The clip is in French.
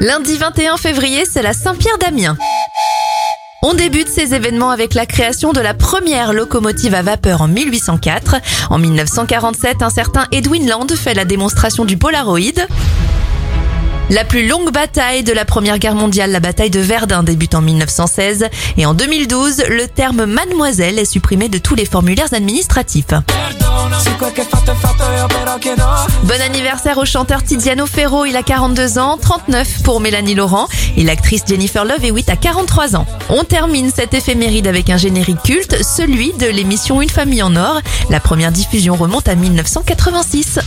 Lundi 21 février, c'est la Saint-Pierre d'Amiens. On débute ces événements avec la création de la première locomotive à vapeur en 1804. En 1947, un certain Edwin Land fait la démonstration du Polaroid. La plus longue bataille de la Première Guerre mondiale, la bataille de Verdun, débute en 1916 et en 2012, le terme mademoiselle est supprimé de tous les formulaires administratifs. Bon anniversaire au chanteur Tiziano Ferro, il a 42 ans, 39 pour Mélanie Laurent et l'actrice Jennifer Love Hewitt a 43 ans. On termine cette éphéméride avec un générique culte, celui de l'émission Une famille en or. La première diffusion remonte à 1986.